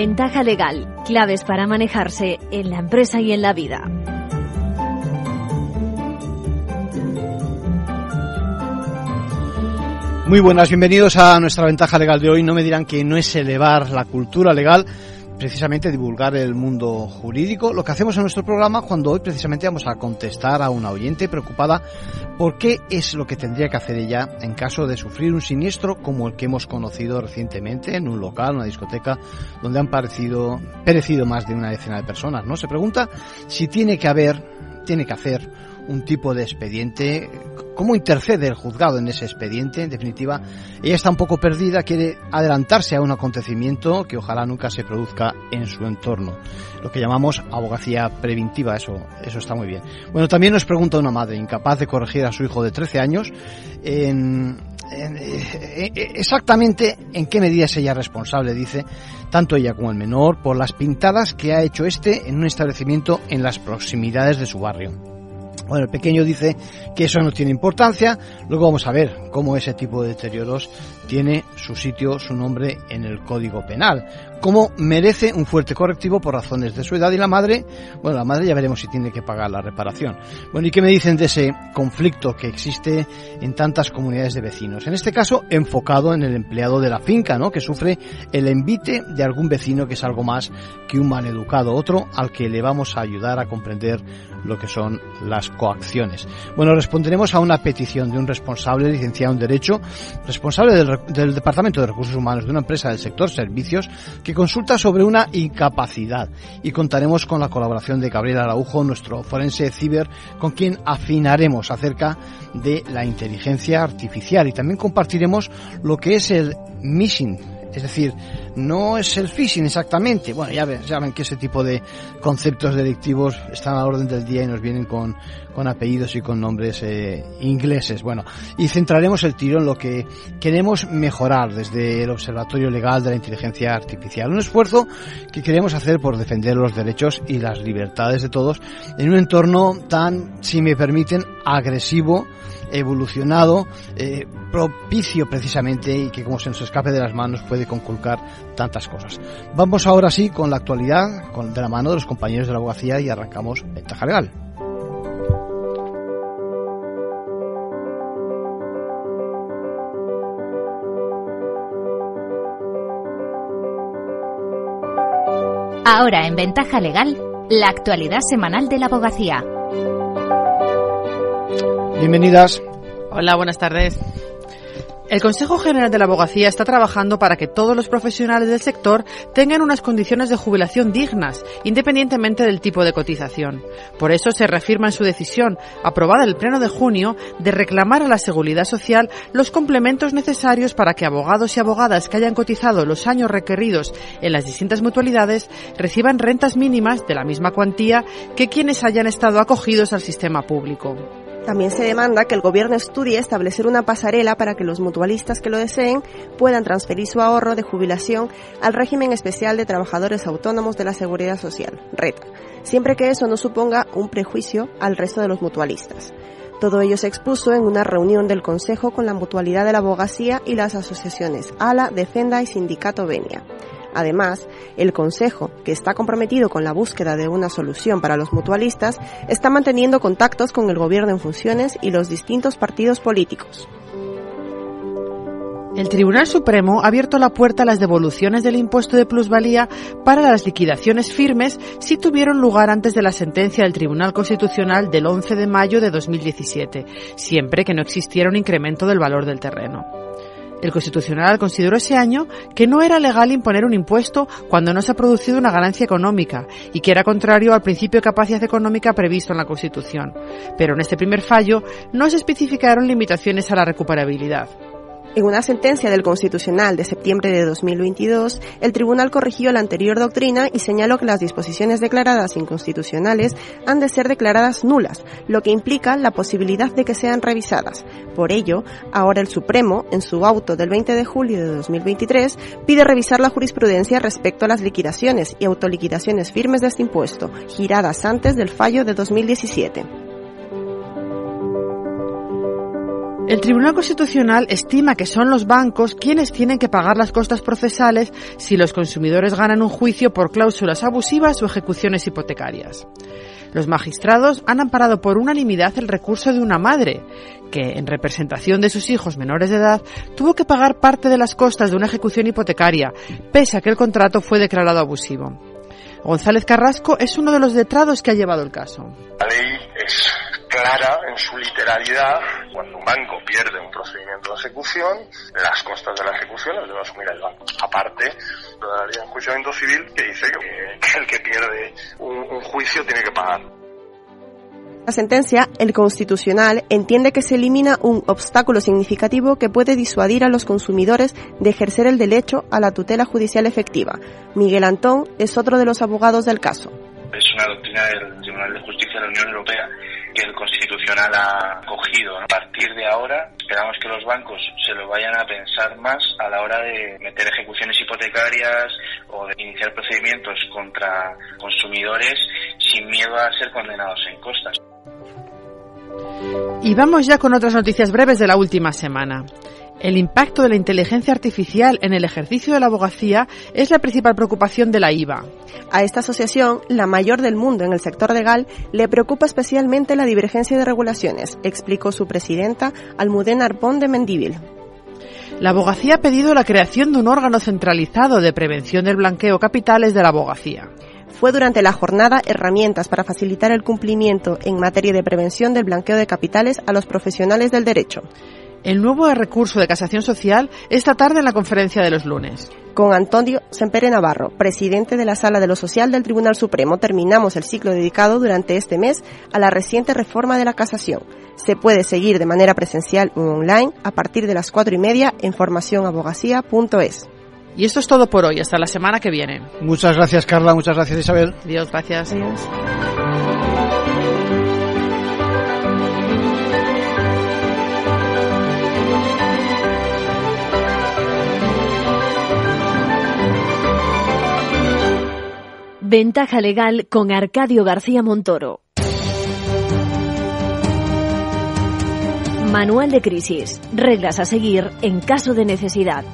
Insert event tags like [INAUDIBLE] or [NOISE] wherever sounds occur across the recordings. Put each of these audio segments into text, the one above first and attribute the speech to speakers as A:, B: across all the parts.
A: Ventaja legal, claves para manejarse en la empresa y en la vida.
B: Muy buenas, bienvenidos a nuestra ventaja legal de hoy. No me dirán que no es elevar la cultura legal, precisamente divulgar el mundo jurídico, lo que hacemos en nuestro programa cuando hoy precisamente vamos a contestar a una oyente preocupada por qué es lo que tendría que hacer ella en caso de sufrir un siniestro como el que hemos conocido recientemente en un local, una discoteca, donde han parecido, perecido más de una decena de personas, ¿no? Se pregunta si tiene que haber, tiene que hacer un tipo de expediente. ¿Cómo intercede el juzgado en ese expediente? En definitiva, ella está un poco perdida, quiere adelantarse a un acontecimiento que ojalá nunca se produzca en su entorno. Lo que llamamos abogacía preventiva, eso, eso está muy bien. Bueno, también nos pregunta una madre incapaz de corregir a su hijo de 13 años eh, eh, exactamente en qué medida es ella responsable, dice, tanto ella como el menor, por las pintadas que ha hecho este en un establecimiento en las proximidades de su barrio. Bueno, el pequeño dice que eso no tiene importancia. Luego vamos a ver cómo ese tipo de deterioros tiene su sitio, su nombre en el Código Penal. Cómo merece un fuerte correctivo por razones de su edad y la madre, bueno, la madre ya veremos si tiene que pagar la reparación. Bueno, ¿y qué me dicen de ese conflicto que existe en tantas comunidades de vecinos? En este caso, enfocado en el empleado de la finca, ¿no? Que sufre el envite de algún vecino que es algo más que un maleducado, otro al que le vamos a ayudar a comprender lo que son las coacciones. Bueno, responderemos a una petición de un responsable licenciado en Derecho, responsable del, Departamento de Recursos Humanos de una empresa del sector servicios, que consulta sobre una incapacidad. Y contaremos con la colaboración de Gabriel Araujo, nuestro forense ciber, con quien afinaremos acerca de la inteligencia artificial. Y también compartiremos lo que es el missing es decir, no es el phishing exactamente. Bueno, ya ven, ya ven que ese tipo de conceptos delictivos están a la orden del día y nos vienen con, con apellidos y con nombres eh, ingleses. Bueno, y centraremos el tiro en lo que queremos mejorar desde el Observatorio Legal de la Inteligencia Artificial. Un esfuerzo que queremos hacer por defender los derechos y las libertades de todos en un entorno tan, si me permiten, agresivo evolucionado, eh, propicio precisamente y que como se nos escape de las manos puede conculcar tantas cosas. Vamos ahora sí con la actualidad, de la mano de los compañeros de la abogacía y arrancamos Ventaja Legal.
A: Ahora en Ventaja Legal, la actualidad semanal de la abogacía.
B: Bienvenidas.
C: Hola, buenas tardes. El Consejo General de la Abogacía está trabajando para que todos los profesionales del sector tengan unas condiciones de jubilación dignas, independientemente del tipo de cotización. Por eso se reafirma en su decisión, aprobada el Pleno de junio, de reclamar a la Seguridad Social los complementos necesarios para que abogados y abogadas que hayan cotizado los años requeridos en las distintas mutualidades reciban rentas mínimas de la misma cuantía que quienes hayan estado acogidos al sistema público.
D: También se demanda que el gobierno estudie establecer una pasarela para que los mutualistas que lo deseen puedan transferir su ahorro de jubilación al régimen especial de trabajadores autónomos de la Seguridad Social, RETA, siempre que eso no suponga un prejuicio al resto de los mutualistas. Todo ello se expuso en una reunión del Consejo con la Mutualidad de la Abogacía y las asociaciones ALA, Defenda y Sindicato Venia. Además, el Consejo, que está comprometido con la búsqueda de una solución para los mutualistas, está manteniendo contactos con el Gobierno en funciones y los distintos partidos políticos.
C: El Tribunal Supremo ha abierto la puerta a las devoluciones del impuesto de plusvalía para las liquidaciones firmes si tuvieron lugar antes de la sentencia del Tribunal Constitucional del 11 de mayo de 2017, siempre que no existiera un incremento del valor del terreno. El Constitucional consideró ese año que no era legal imponer un impuesto cuando no se ha producido una ganancia económica y que era contrario al principio de capacidad económica previsto en la Constitución. Pero en este primer fallo no se especificaron limitaciones a la recuperabilidad.
D: En una sentencia del Constitucional de septiembre de 2022, el tribunal corrigió la anterior doctrina y señaló que las disposiciones declaradas inconstitucionales han de ser declaradas nulas, lo que implica la posibilidad de que sean revisadas. Por ello, ahora el Supremo, en su auto del 20 de julio de 2023, pide revisar la jurisprudencia respecto a las liquidaciones y autoliquidaciones firmes de este impuesto, giradas antes del fallo de 2017.
C: El Tribunal Constitucional estima que son los bancos quienes tienen que pagar las costas procesales si los consumidores ganan un juicio por cláusulas abusivas o ejecuciones hipotecarias. Los magistrados han amparado por unanimidad el recurso de una madre, que, en representación de sus hijos menores de edad, tuvo que pagar parte de las costas de una ejecución hipotecaria, pese a que el contrato fue declarado abusivo. González Carrasco es uno de los letrados que ha llevado el caso.
E: Clara en su literalidad. Cuando un banco pierde un procedimiento de ejecución, las costas de la ejecución las debe asumir el banco. Aparte la ley de enjuiciamiento civil que dice que el que pierde un, un juicio tiene que pagar.
D: La sentencia, el Constitucional entiende que se elimina un obstáculo significativo que puede disuadir a los consumidores de ejercer el derecho a la tutela judicial efectiva. Miguel Antón es otro de los abogados del caso.
F: Es una doctrina del Tribunal de Justicia de la Unión Europea el Constitucional ha cogido. A partir de ahora, esperamos que los bancos se lo vayan a pensar más a la hora de meter ejecuciones hipotecarias o de iniciar procedimientos contra consumidores sin miedo a ser condenados en costas.
C: Y vamos ya con otras noticias breves de la última semana. El impacto de la inteligencia artificial en el ejercicio de la abogacía es la principal preocupación de la IVA.
D: A esta asociación, la mayor del mundo en el sector legal, le preocupa especialmente la divergencia de regulaciones, explicó su presidenta Almudena Arpón de Mendívil.
C: La abogacía ha pedido la creación de un órgano centralizado de prevención del blanqueo capitales de la abogacía
D: fue durante la jornada Herramientas para facilitar el cumplimiento en materia de prevención del blanqueo de capitales a los profesionales del derecho.
C: El nuevo recurso de casación social esta tarde en la conferencia de los lunes.
D: Con Antonio Sempere Navarro, presidente de la Sala de lo Social del Tribunal Supremo, terminamos el ciclo dedicado durante este mes a la reciente reforma de la casación. Se puede seguir de manera presencial o online a partir de las cuatro y media en formacionabogacía.es.
C: Y esto es todo por hoy. Hasta la semana que viene.
B: Muchas gracias, Carla. Muchas gracias, Isabel.
C: Dios, gracias.
D: Adiós.
A: Ventaja legal con Arcadio García Montoro. Manual de crisis. Reglas a seguir en caso de necesidad.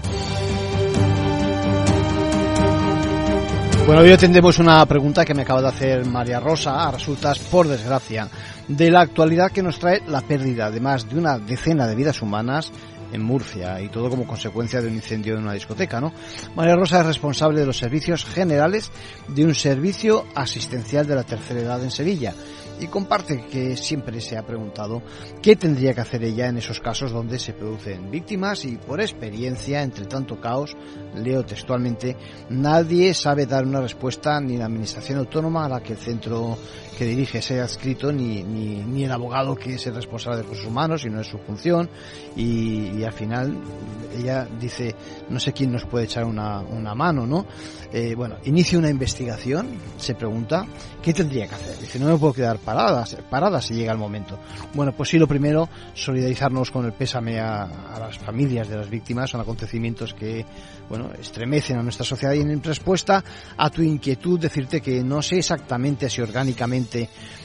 B: Bueno, hoy atendemos una pregunta que me acaba de hacer María Rosa, a resultas, por desgracia, de la actualidad que nos trae la pérdida de más de una decena de vidas humanas en Murcia y todo como consecuencia de un incendio en una discoteca, ¿no? María Rosa es responsable de los servicios generales de un servicio asistencial de la tercera edad en Sevilla y comparte que siempre se ha preguntado qué tendría que hacer ella en esos casos donde se producen víctimas y por experiencia, entre tanto caos, leo textualmente, nadie sabe dar una respuesta ni la Administración Autónoma a la que el centro que dirige sea adscrito ni, ni, ni el abogado que es el responsable de recursos humanos y no es su función y, y al final ella dice no sé quién nos puede echar una, una mano, ¿no? Eh, bueno, inicia una investigación, se pregunta, ¿qué tendría que hacer? Dice, no me puedo quedar paradas, parada si llega el momento. Bueno, pues sí, lo primero, solidarizarnos con el pésame a, a las familias de las víctimas, son acontecimientos que, bueno, estremecen a nuestra sociedad y en respuesta a tu inquietud decirte que no sé exactamente si orgánicamente,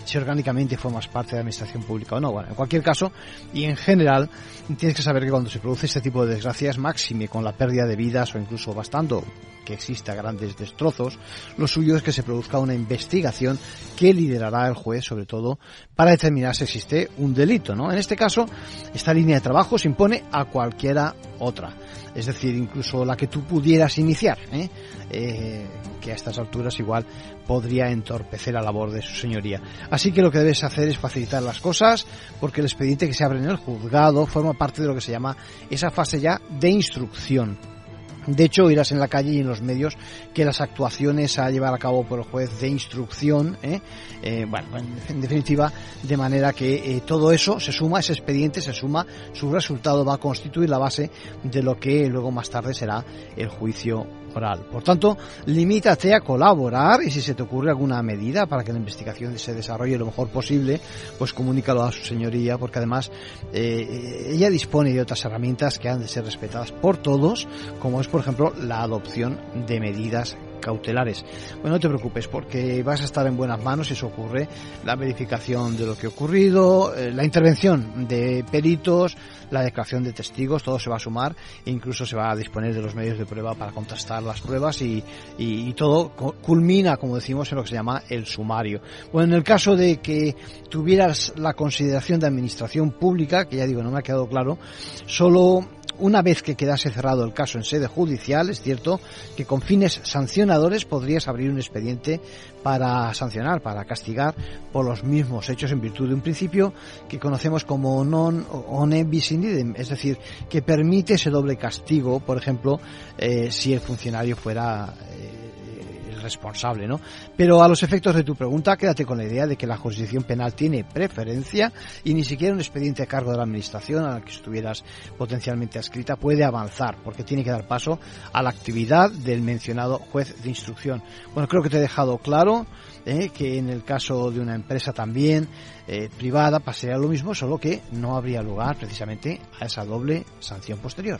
B: si orgánicamente formas parte de la administración pública o no. Bueno, en cualquier caso, y en general, tienes que saber que cuando se produce este tipo de desgracias, máxime con la pérdida de vidas o incluso bastando que exista grandes destrozos, lo suyo es que se produzca una investigación que liderará el juez, sobre todo, para determinar si existe un delito, ¿no? En este caso, esta línea de trabajo se impone a cualquiera otra, es decir, incluso la que tú pudieras iniciar, ¿eh? Eh, que a estas alturas igual podría entorpecer la labor de su señoría. Así que lo que debes hacer es facilitar las cosas, porque el expediente que se abre en el juzgado forma parte de lo que se llama esa fase ya de instrucción. De hecho, oirás en la calle y en los medios que las actuaciones a llevar a cabo por el juez de instrucción, ¿eh? Eh, bueno, en definitiva, de manera que eh, todo eso se suma, ese expediente se suma, su resultado va a constituir la base de lo que luego más tarde será el juicio Por tanto, limítate a colaborar y si se te ocurre alguna medida para que la investigación se desarrolle lo mejor posible, pues comunícalo a su señoría, porque además eh, ella dispone de otras herramientas que han de ser respetadas por todos, como es por ejemplo la adopción de medidas cautelares. Bueno, no te preocupes porque vas a estar en buenas manos si eso ocurre. La verificación de lo que ha ocurrido, eh, la intervención de peritos, la declaración de testigos, todo se va a sumar e incluso se va a disponer de los medios de prueba para contrastar las pruebas y, y, todo culmina, como decimos, en lo que se llama el sumario. Bueno, en el caso de que tuvieras la consideración de administración pública, que ya digo, no me ha quedado claro, solo una vez que quedase cerrado el caso en sede judicial, es cierto que con fines sancionadores podrías abrir un expediente para sancionar, para castigar por los mismos hechos en virtud de un principio que conocemos como non one bis in es decir, que permite ese doble castigo, por ejemplo, eh, si el funcionario fuera eh, responsable, ¿no? Pero a los efectos de tu pregunta, quédate con la idea de que la jurisdicción penal tiene preferencia y ni siquiera un expediente a cargo de la administración a la que estuvieras potencialmente adscrita puede avanzar, porque tiene que dar paso a la actividad del mencionado juez de instrucción. Bueno, creo que te he dejado claro ¿eh? que en el caso de una empresa también eh, privada pasaría lo mismo, solo que no habría lugar precisamente a esa doble sanción posterior.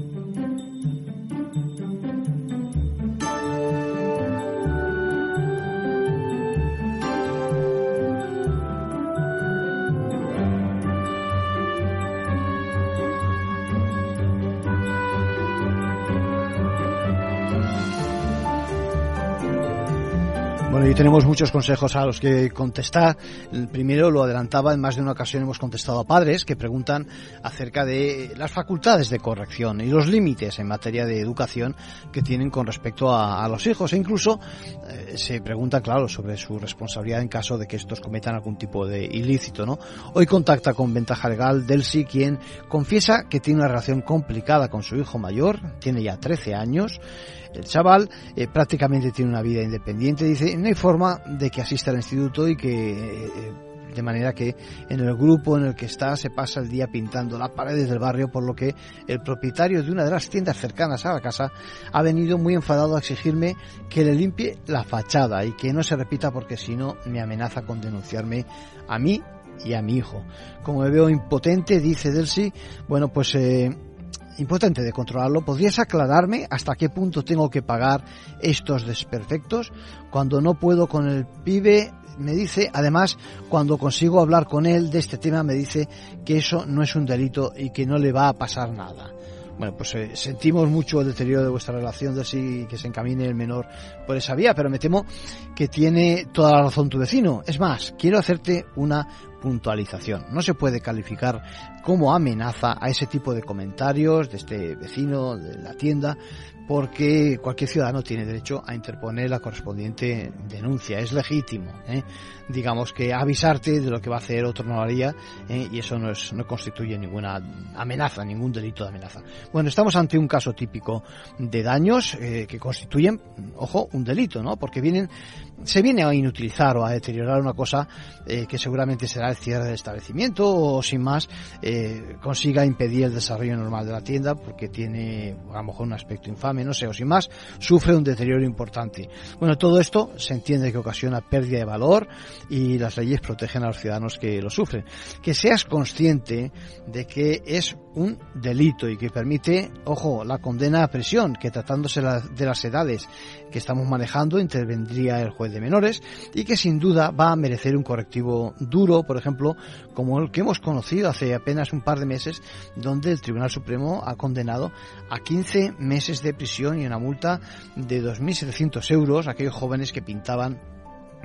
B: Bueno, y tenemos muchos consejos a los que contestar. El primero lo adelantaba, en más de una ocasión hemos contestado a padres que preguntan acerca de las facultades de corrección y los límites en materia de educación que tienen con respecto a, los hijos. E incluso eh, se pregunta, claro, sobre su responsabilidad en caso de que estos cometan algún tipo de ilícito, ¿no? Hoy contacta con Ventaja Legal Delsi, quien confiesa que tiene una relación complicada con su hijo mayor, tiene ya 13 años, el chaval eh, prácticamente tiene una vida independiente, dice, no hay forma de que asista al instituto y que... Eh, de manera que en el grupo en el que está se pasa el día pintando las paredes del barrio, por lo que el propietario de una de las tiendas cercanas a la casa ha venido muy enfadado a exigirme que le limpie la fachada y que no se repita porque si no me amenaza con denunciarme a mí y a mi hijo. Como me veo impotente, dice Delcy, bueno, pues eh, importante de controlarlo. ¿Podrías aclararme hasta qué punto tengo que pagar estos desperfectos? Cuando no puedo con el pibe, me dice, además, cuando consigo hablar con él de este tema, me dice que eso no es un delito y que no le va a pasar nada. Bueno, pues eh, sentimos mucho el deterioro de vuestra relación, de así que se encamine el menor por esa vía, pero me temo que tiene toda la razón tu vecino. Es más, quiero hacerte una puntualización. No se puede calificar como amenaza a ese tipo de comentarios de este vecino de la tienda porque cualquier ciudadano tiene derecho a interponer la correspondiente denuncia. Es legítimo, ¿eh? digamos que avisarte de lo que va a hacer otro no lo haría ¿eh? y eso no, es, no constituye ninguna amenaza, ningún delito de amenaza. Bueno, estamos ante un caso típico de daños eh, que constituyen, ojo, un delito, ¿no? Porque vienen, se viene a inutilizar o a deteriorar una cosa que seguramente será el cierre del establecimiento o sin más consiga impedir el desarrollo normal de la tienda porque tiene a lo mejor un aspecto infame no sé, o sin más, sufre un deterioro importante. Bueno, todo esto se entiende que ocasiona pérdida de valor y las leyes protegen a los ciudadanos que lo sufren. Que seas consciente de que es un delito y que permite, ojo, la condena a prisión, que tratándose de las edades que estamos manejando intervendría el juez de menores y que sin duda va a merecer un correctivo duro, por ejemplo, como el que hemos conocido hace apenas un par de meses, donde el Tribunal Supremo ha condenado a 15 meses de prisión y una multa de 2.700 euros a aquellos jóvenes que pintaban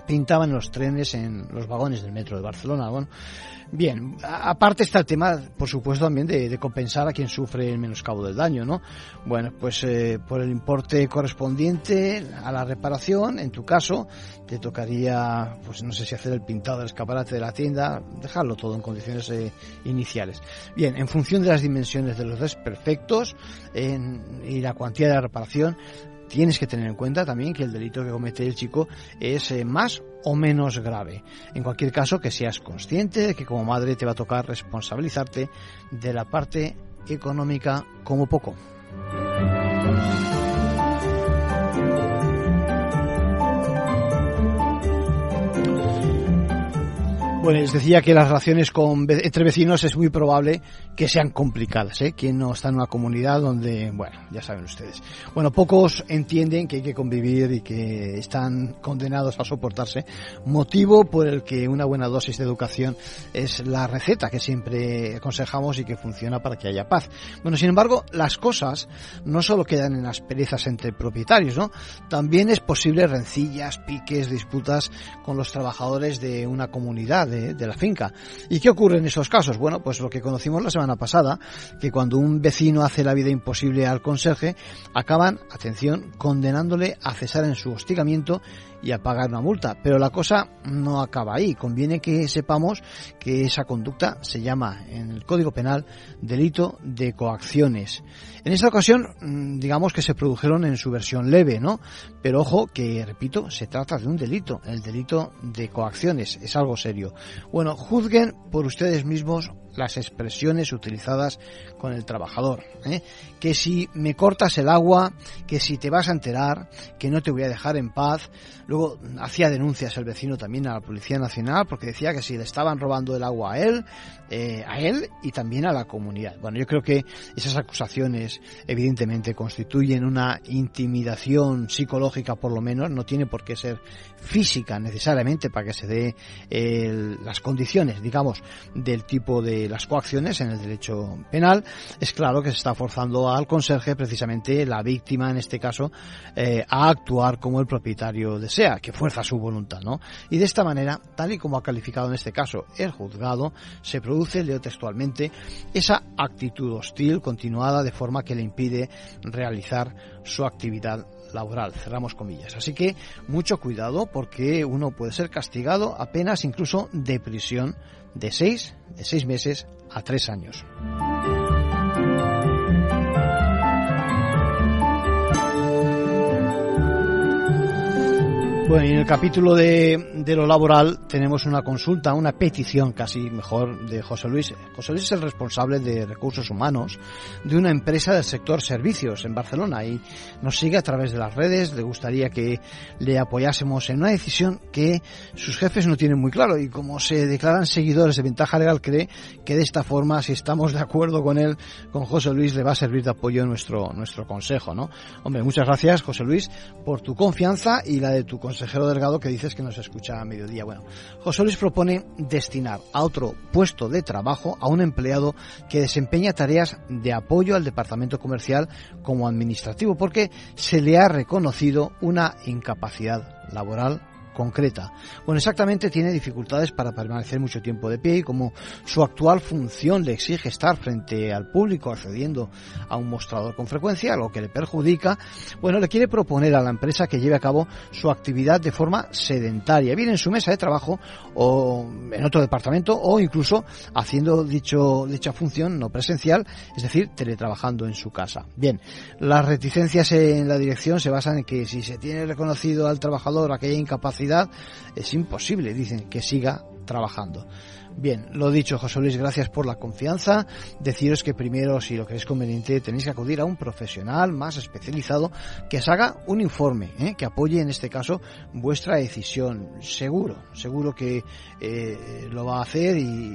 B: pintaban los trenes en los vagones del metro de Barcelona. Bueno, bien, aparte está el tema, por supuesto, también de, compensar a quien sufre el menoscabo del daño, ¿no? Bueno, pues eh, por el importe correspondiente a la reparación, en tu caso, te tocaría, pues no sé si hacer el pintado del escaparate de la tienda, dejarlo todo en condiciones eh, iniciales. Bien, en función de las dimensiones de los desperfectos y la cuantía de la reparación, tienes que tener en cuenta también que el delito que comete el chico es eh, más o menos grave. En cualquier caso, que seas consciente de que como madre te va a tocar responsabilizarte de la parte económica como poco. Bueno, les decía que las relaciones con, entre vecinos es muy probable que sean complicadas, ¿eh? Quien no está en una comunidad donde, bueno, ya saben ustedes. Bueno, pocos entienden que hay que convivir y que están condenados a soportarse, motivo por el que una buena dosis de educación es la receta que siempre aconsejamos y que funciona para que haya paz. Bueno, sin embargo, las cosas no solo quedan en las perezas entre propietarios, ¿no? También es posible rencillas, piques, disputas con los trabajadores de una comunidad, de, la finca. ¿Y qué ocurre en esos casos? Bueno, pues lo que conocimos la semana pasada, que cuando un vecino hace la vida imposible al conserje, acaban, atención, condenándole a cesar en su hostigamiento y a pagar una multa. Pero la cosa no acaba ahí. Conviene que sepamos que esa conducta se llama en el Código Penal delito de coacciones. En esta ocasión, mm, digamos que se produjeron en su versión leve, ¿no? Pero ojo que, repito, se trata de un delito, el delito de coacciones, es algo serio. Bueno, juzguen por ustedes mismos las expresiones utilizadas con el trabajador. ¿eh? Que si me cortas el agua, que si te vas a enterar, que no te voy a dejar en paz. Luego hacía denuncias el vecino también a la Policía Nacional porque decía que si le estaban robando el agua a él, eh, a él y también a la comunidad. Bueno, yo creo que esas acusaciones evidentemente constituyen una intimidación psicológica por lo menos, no tiene por qué ser física necesariamente para que se dé las condiciones, digamos, del tipo de las coacciones en el derecho penal. Es claro que se está forzando al conserje, precisamente la víctima en este caso, eh, a actuar como el propietario desea, que fuerza su voluntad, ¿no? Y de esta manera, tal y como ha calificado en este caso el juzgado, se produce leo textualmente, esa actitud hostil continuada de forma que le impide realizar su actividad laboral, cerramos comillas. Así que mucho cuidado porque uno puede ser castigado apenas incluso de prisión de seis, de seis meses a tres años. Bueno, en el capítulo de, de, lo laboral tenemos una consulta, una petición casi mejor de José Luis. José Luis es el responsable de recursos humanos de una empresa del sector servicios en Barcelona y nos sigue a través de las redes. Le gustaría que le apoyásemos en una decisión que sus jefes no tienen muy claro y como se declaran seguidores de Ventaja Legal cree que de esta forma, si estamos de acuerdo con él, con José Luis, le va a servir de apoyo nuestro, nuestro consejo, ¿no? Hombre, muchas gracias José Luis por tu confianza y la de tu consejo consejero Delgado que dices que nos escucha a mediodía. Bueno, José Luis propone destinar a otro puesto de trabajo a un empleado que desempeña tareas de apoyo al departamento comercial como administrativo porque se le ha reconocido una incapacidad laboral concreta. Bueno, exactamente tiene dificultades para permanecer mucho tiempo de pie y como su actual función le exige estar frente al público accediendo a un mostrador con frecuencia, lo que le perjudica, bueno, le quiere proponer a la empresa que lleve a cabo su actividad de forma sedentaria, bien en su mesa de trabajo o en otro departamento o incluso haciendo dicho, dicha función no presencial, es decir, teletrabajando en su casa. Bien, las reticencias en la dirección se basan en que si se tiene reconocido al trabajador aquella incapacidad es imposible, dicen, que siga trabajando. Bien, lo dicho, José Luis, gracias por la confianza. Deciros que primero, si lo es conveniente, tenéis que acudir a un profesional más especializado que os haga un informe, ¿eh? que apoye en este caso vuestra decisión. Seguro, seguro que eh, lo va a hacer y,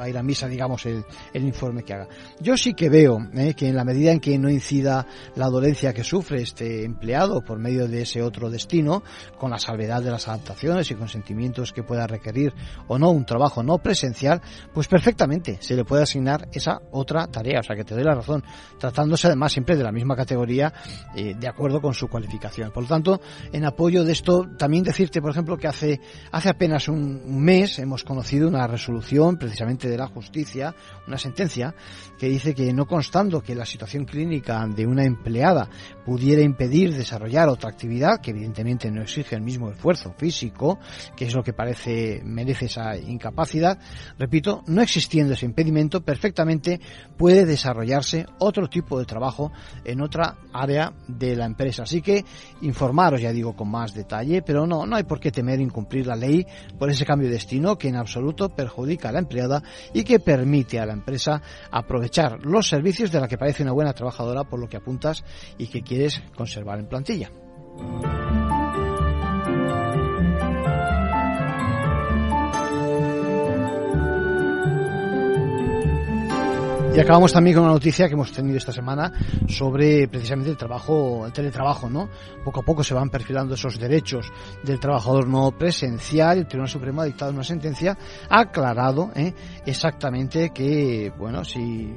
B: va a ir a misa, digamos, el, informe que haga. Yo sí que veo ¿eh? que en la medida en que no incida la dolencia que sufre este empleado por medio de ese otro destino, con la salvedad de las adaptaciones y consentimientos que pueda requerir o no un trabajo no presencial, pues perfectamente se le puede asignar esa otra tarea. O sea que te doy la razón, tratándose además siempre de la misma categoría eh, de acuerdo con su cualificación. Por lo tanto, en apoyo de esto, también decirte, por ejemplo, que hace, hace apenas un mes hemos conocido una resolución precisamente de la justicia, una sentencia que dice que no constando que la situación clínica de una empleada pudiera impedir desarrollar otra actividad, que evidentemente no exige el mismo esfuerzo físico, que es lo que parece merece esa incapacidad, repito, no existiendo ese impedimento, perfectamente puede desarrollarse otro tipo de trabajo en otra área de la empresa. Así que informaros, ya digo, con más detalle, pero no, no hay por qué temer incumplir la ley por ese cambio de destino que en absoluto perjudica a la empleada y que permite a la empresa aprovechar los servicios de la que parece una buena trabajadora por lo que apuntas y que quieres conservar en plantilla. Y acabamos también con una noticia que hemos tenido esta semana sobre precisamente el trabajo, el teletrabajo, ¿no? Poco a poco se van perfilando esos derechos del trabajador no presencial. El Tribunal Supremo ha dictado una sentencia, aclarado ¿eh? exactamente que, bueno, si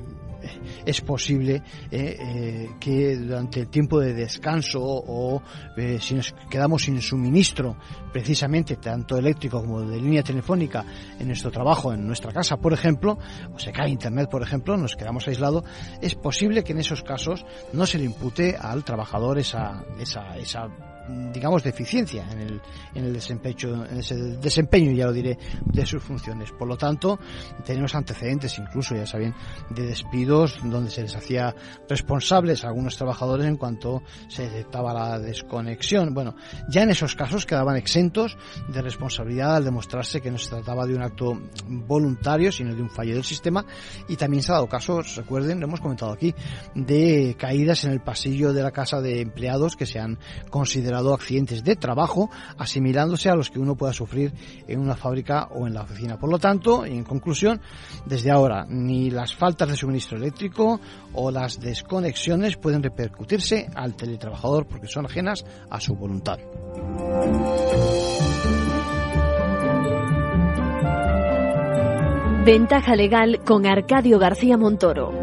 B: es posible eh, eh, que durante el tiempo de descanso o eh, si nos quedamos sin suministro precisamente tanto eléctrico como de línea telefónica en nuestro trabajo, en nuestra casa, por ejemplo, o se cae internet, por ejemplo, nos quedamos aislados, es posible que en esos casos no se le impute al trabajador esa, esa, esa digamos, de eficiencia en el, en el desempeño, en ese desempeño, ya lo diré, de sus funciones. Por lo tanto, tenemos antecedentes incluso, ya saben, de despidos donde se les hacía responsables a algunos trabajadores en cuanto se detectaba la desconexión. Bueno, ya en esos casos quedaban exentos de responsabilidad al demostrarse que no se trataba de un acto voluntario, sino de un fallo del sistema. Y también se ha dado casos, recuerden, lo hemos comentado aquí, de caídas en el pasillo de la casa de empleados que se han considerado accidentes de trabajo, asimilándose a los que uno pueda sufrir en una fábrica o en la oficina. Por lo tanto, y en conclusión, desde ahora, ni las faltas de suministro eléctrico o las desconexiones pueden repercutirse al teletrabajador porque son ajenas a su voluntad.
G: Ventaja legal con Arcadio García Montoro.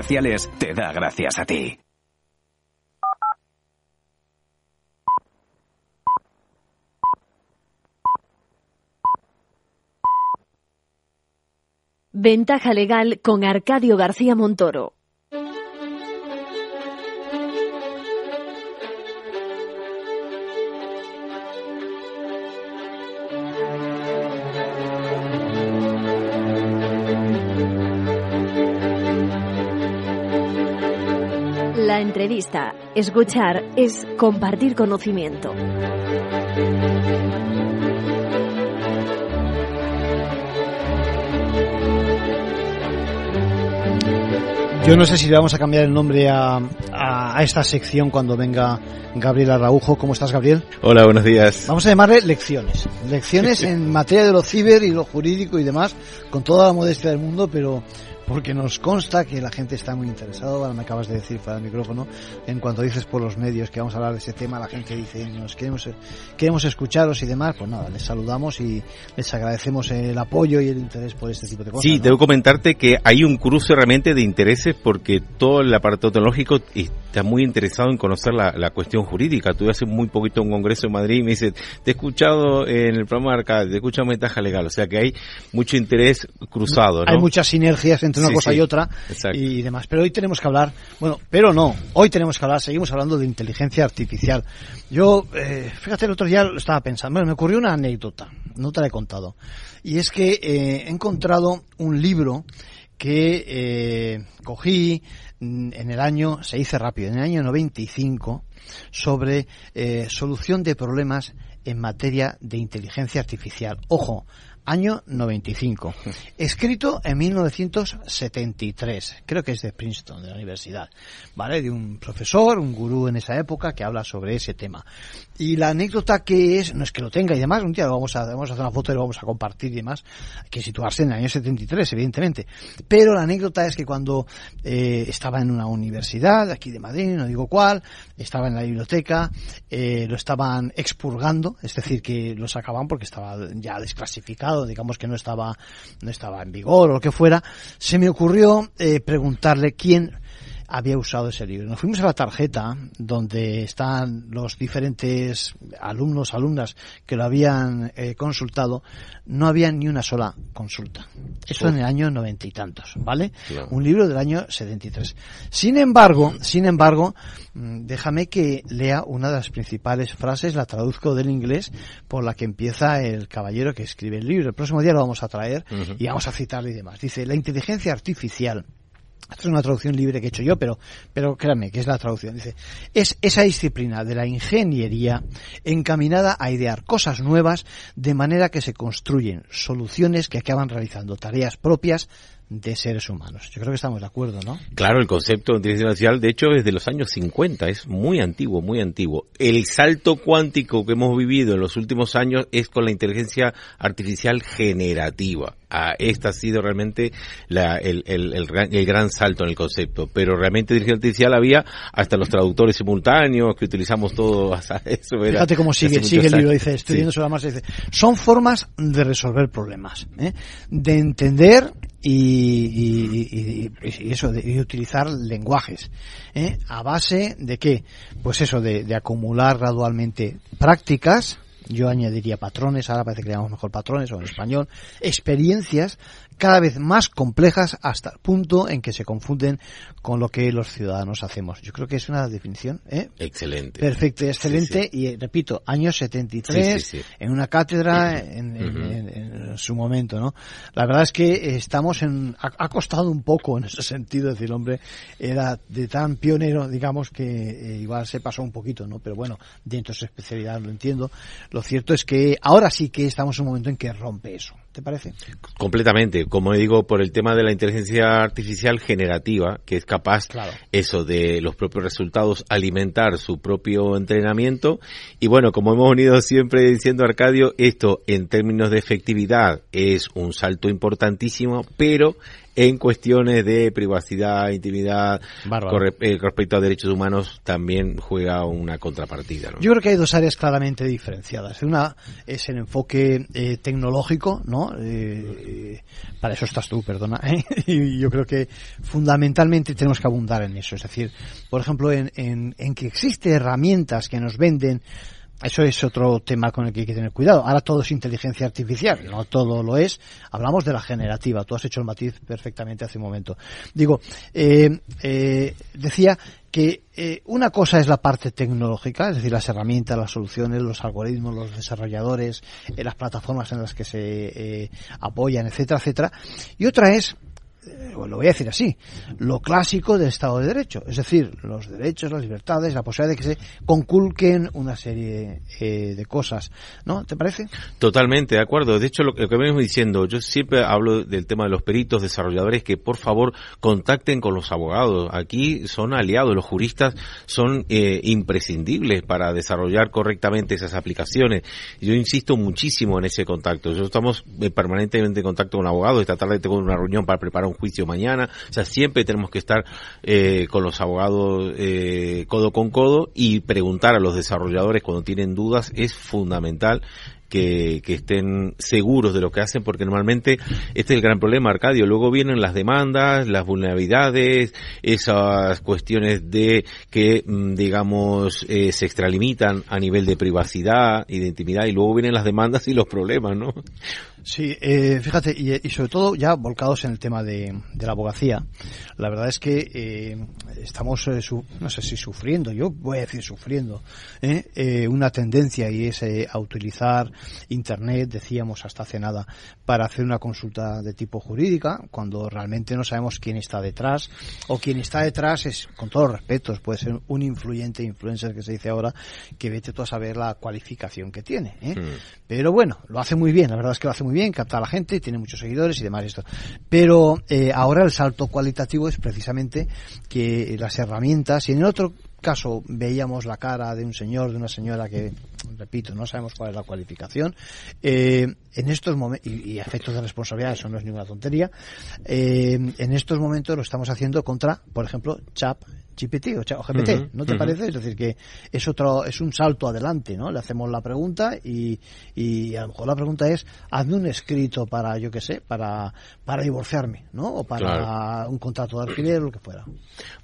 H: te da gracias a ti.
G: Ventaja legal con Arcadio García Montoro. Entrevista, escuchar, es compartir conocimiento.
B: Yo no sé si le vamos a cambiar el nombre a, a, a, esta sección cuando venga Gabriel Araujo. ¿Cómo estás, Gabriel?
I: Hola, buenos días.
B: Vamos a llamarle lecciones. Lecciones [LAUGHS] en materia de lo ciber y lo jurídico y demás, con toda la modestia del mundo, pero porque nos consta que la gente está muy interesada, ahora me acabas de decir para el micrófono, en cuanto dices por los medios que vamos a hablar de ese tema, la gente dice, nos queremos, queremos escucharos y demás, pues nada, les saludamos y les agradecemos el apoyo y el interés por este tipo de cosas.
I: Sí,
B: ¿no?
I: debo comentarte que hay un cruce realmente de intereses porque todo el aparato tecnológico está muy interesado en conocer la, la cuestión jurídica. Tuve hace muy poquito un congreso en Madrid y me dice, te he escuchado en el programa de Arcade, te he escuchado en ventaja legal, o sea que hay mucho interés cruzado, ¿no?
B: Hay muchas sinergias entre una
I: Sí,
B: cosa
I: sí.
B: y otra
I: Exacto.
B: y demás. Pero hoy tenemos que hablar, bueno, pero no, hoy tenemos que hablar, seguimos hablando de inteligencia artificial. Yo, eh, fíjate, el otro día lo estaba pensando, bueno, me ocurrió una anécdota, no te la he contado. Y es que eh, he encontrado un libro que eh, cogí mm, en el año, se dice rápido, en el año 95, sobre eh, solución de problemas en materia de inteligencia artificial. Ojo, año 95. [LAUGHS] Escrito en 1973. Creo que es de Princeton, de la universidad. ¿Vale? De un profesor, un gurú en esa época que habla sobre ese tema. Y la anécdota que es, no es que lo tenga y demás, un día lo vamos a, vamos a hacer una foto y lo vamos a compartir y demás. Hay que situarse en el año 73, evidentemente. Pero la anécdota es que cuando eh, estaba en una universidad, aquí de Madrid, no digo cuál, estaba en la biblioteca, eh, lo estaban expurgando, es decir, que lo sacaban porque estaba ya desclasificado, digamos que no estaba, no estaba en vigor o lo que fuera, se me ocurrió eh, preguntarle quién había usado ese libro. Nos fuimos a la tarjeta donde están los diferentes alumnos, alumnas que lo habían eh, consultado. No había ni una sola consulta. Eso en el año noventa y tantos, ¿vale?
I: Claro.
B: Un libro del año 73. Sin embargo, sin embargo, mm, déjame que lea una de las principales frases, la traduzco del inglés, por la que empieza el caballero que escribe el libro. El próximo día lo vamos a traer y vamos a citarle y demás. Dice, la inteligencia artificial esto es una traducción libre que he hecho yo, pero, pero créanme que es la traducción. Dice, es esa disciplina de la ingeniería encaminada a idear cosas nuevas de manera que se construyen soluciones que acaban realizando tareas propias de seres humanos. Yo creo que estamos de acuerdo, ¿no?
I: Claro, el concepto de inteligencia artificial, de hecho, es de los años 50, es muy antiguo, muy antiguo. El salto cuántico que hemos vivido en los últimos años es con la inteligencia artificial generativa. Ah, esta ha sido realmente la- el, el- el gran, el gran salto en el concepto. Pero realmente inteligencia artificial había hasta los traductores simultáneos que utilizamos todos. [LAUGHS] hasta Eso era
B: Fíjate cómo sigue, sigue el libro, dice, estoy
I: Sí.
B: viendo sobre la marcha, dice, son formas de resolver problemas, ¿eh? de entender y, y- eso, de, utilizar lenguajes, ¿eh? a base de qué? Pues eso, de, de acumular gradualmente prácticas, yo añadiría patrones, ahora parece que le llamamos mejor patrones o en español, experiencias cada vez más complejas hasta el punto en que se confunden con lo que los ciudadanos hacemos. Yo creo que es una definición, ¿eh?
I: Excelente.
B: Perfecto, excelente. Y repito, año 73,
I: Sí,
B: en una cátedra en, en-
I: Ujú.
B: en- en su momento, ¿no? La verdad es que estamos en, ha, ha costado un poco en ese sentido, decir, hombre, era de tan pionero, digamos, que eh, igual se pasó un poquito, ¿no? Pero bueno, dentro de su especialidad lo entiendo. Lo cierto es que ahora sí que estamos en un momento en que rompe eso. ¿Te parece?
I: Completamente, como digo, por el tema de la inteligencia artificial generativa, que es capaz
B: Claro.
I: eso de los propios resultados alimentar su propio entrenamiento. Y bueno, como hemos venido siempre diciendo Arcadio, esto en términos de efectividad es un salto importantísimo, pero en cuestiones de privacidad, intimidad, corre- eh, respecto a derechos humanos, también juega una contrapartida. ¿no?
B: Yo creo que hay dos áreas claramente diferenciadas. Una es el enfoque eh, tecnológico, ¿no? Eh, para eso estás tú, perdona. [LAUGHS] ¿eh? Y yo creo que fundamentalmente tenemos que abundar en eso. Es decir, por ejemplo, en, en, en que existen herramientas que nos venden eso es otro tema con el que hay que tener cuidado. Ahora todo es inteligencia artificial, no todo lo es. Hablamos de la generativa. Tú has hecho el matiz perfectamente hace un momento. Digo, eh, eh, decía que eh, una cosa es la parte tecnológica, es decir, las herramientas, las soluciones, los algoritmos, los desarrolladores, eh, las plataformas en las que se eh, apoyan, etcétera, etcétera. Y otra es lo voy a decir así, lo clásico del Estado de Derecho, es decir, los derechos, las libertades, la posibilidad de que se conculquen una serie eh, de cosas, ¿no? ¿Te parece?
I: Totalmente, de acuerdo. De hecho, lo que venimos diciendo, yo siempre hablo del tema de los peritos, desarrolladores, que por favor contacten con los abogados. Aquí son aliados, los juristas son eh, imprescindibles para desarrollar correctamente esas aplicaciones. Yo insisto muchísimo en ese contacto. Yo estamos permanentemente en contacto con abogados. Esta tarde tengo una reunión para preparar un juicio mañana. O sea, siempre tenemos que estar eh, con los abogados eh, codo con codo y preguntar a los desarrolladores cuando tienen dudas es fundamental que, estén seguros de lo que hacen, porque normalmente este es el gran problema, Arcadio. Luego vienen las demandas, las vulnerabilidades, esas cuestiones de que, mm, digamos, eh, se extralimitan a nivel de privacidad y de intimidad, y luego vienen las demandas y los problemas, ¿no?
B: Sí, eh, fíjate, y, sobre todo ya volcados en el tema de, de la abogacía, la verdad es que eh, estamos, eh, no sé si sufriendo, yo voy a decir sufriendo, ¿eh? eh una tendencia y es a utilizar Internet, decíamos hasta hace nada, para hacer una consulta de tipo jurídica, cuando realmente no sabemos quién está detrás, o quien está detrás es, con todos los respetos, puede ser un influyente influencer que se dice ahora, que vete tú a saber la cualificación que tiene. Hmm. Pero bueno, lo hace muy bien, la verdad es que lo hace muy bien, capta a la gente, tiene muchos seguidores y demás esto. Pero eh, ahora el salto cualitativo es precisamente que las herramientas, y en el otro caso veíamos la cara de un señor, de una señora que, repito, no sabemos cuál es la cualificación, eh, en estos momentos, y, efectos de responsabilidad, eso no es ninguna tontería, eh, en estos momentos lo estamos haciendo contra, por ejemplo, CHAP, GPT o, GPT, ¿no te parece? Es decir, que es otro, es un salto adelante, ¿no? Le hacemos la pregunta y, y a lo mejor la pregunta es, hazme un escrito para, yo qué sé, para, para divorciarme, ¿no? O para un contrato de alquiler o lo que fuera.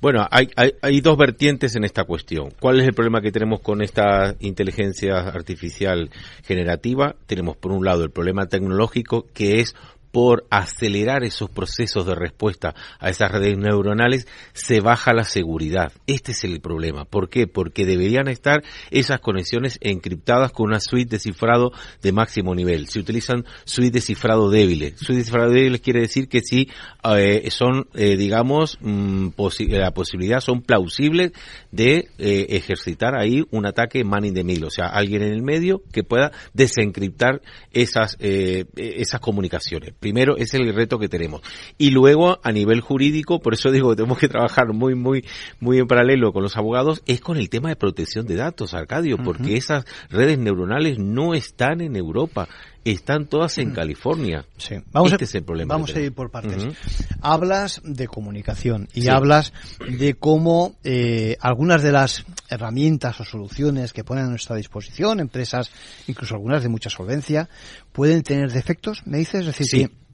I: Bueno, hay, hay, hay dos vertientes en esta cuestión. ¿Cuál es el problema que tenemos con esta inteligencia artificial generativa? Tenemos por un lado el problema tecnológico que es por acelerar esos procesos de respuesta a esas redes neuronales, se baja la seguridad. Este es el problema. ¿Por qué? Porque deberían estar esas conexiones encriptadas con una suite de cifrado de máximo nivel. Se utilizan suite de cifrado débiles. Suite de cifrado débiles quiere decir que si eh, son, eh, digamos, mm, la posibilidad, son plausibles de eh, ejercitar ahí un ataque man in the middle. O sea, alguien en el medio que pueda desencriptar esas, esas comunicaciones primero es el reto que tenemos. Y luego, a nivel jurídico, por eso digo que tenemos que trabajar muy, muy, muy en paralelo con los abogados, es con el tema de protección de datos, Arcadio, porque esas redes neuronales no están en Europa están todas en mm. California.
B: Sí. Vamos
I: este a, es el problema.
B: Vamos a ir por partes. Hablas de comunicación y hablas de cómo eh, algunas de las herramientas o soluciones que ponen a nuestra disposición, empresas, incluso algunas de mucha solvencia, pueden tener defectos, me dices, es decir,
I: sí
B: que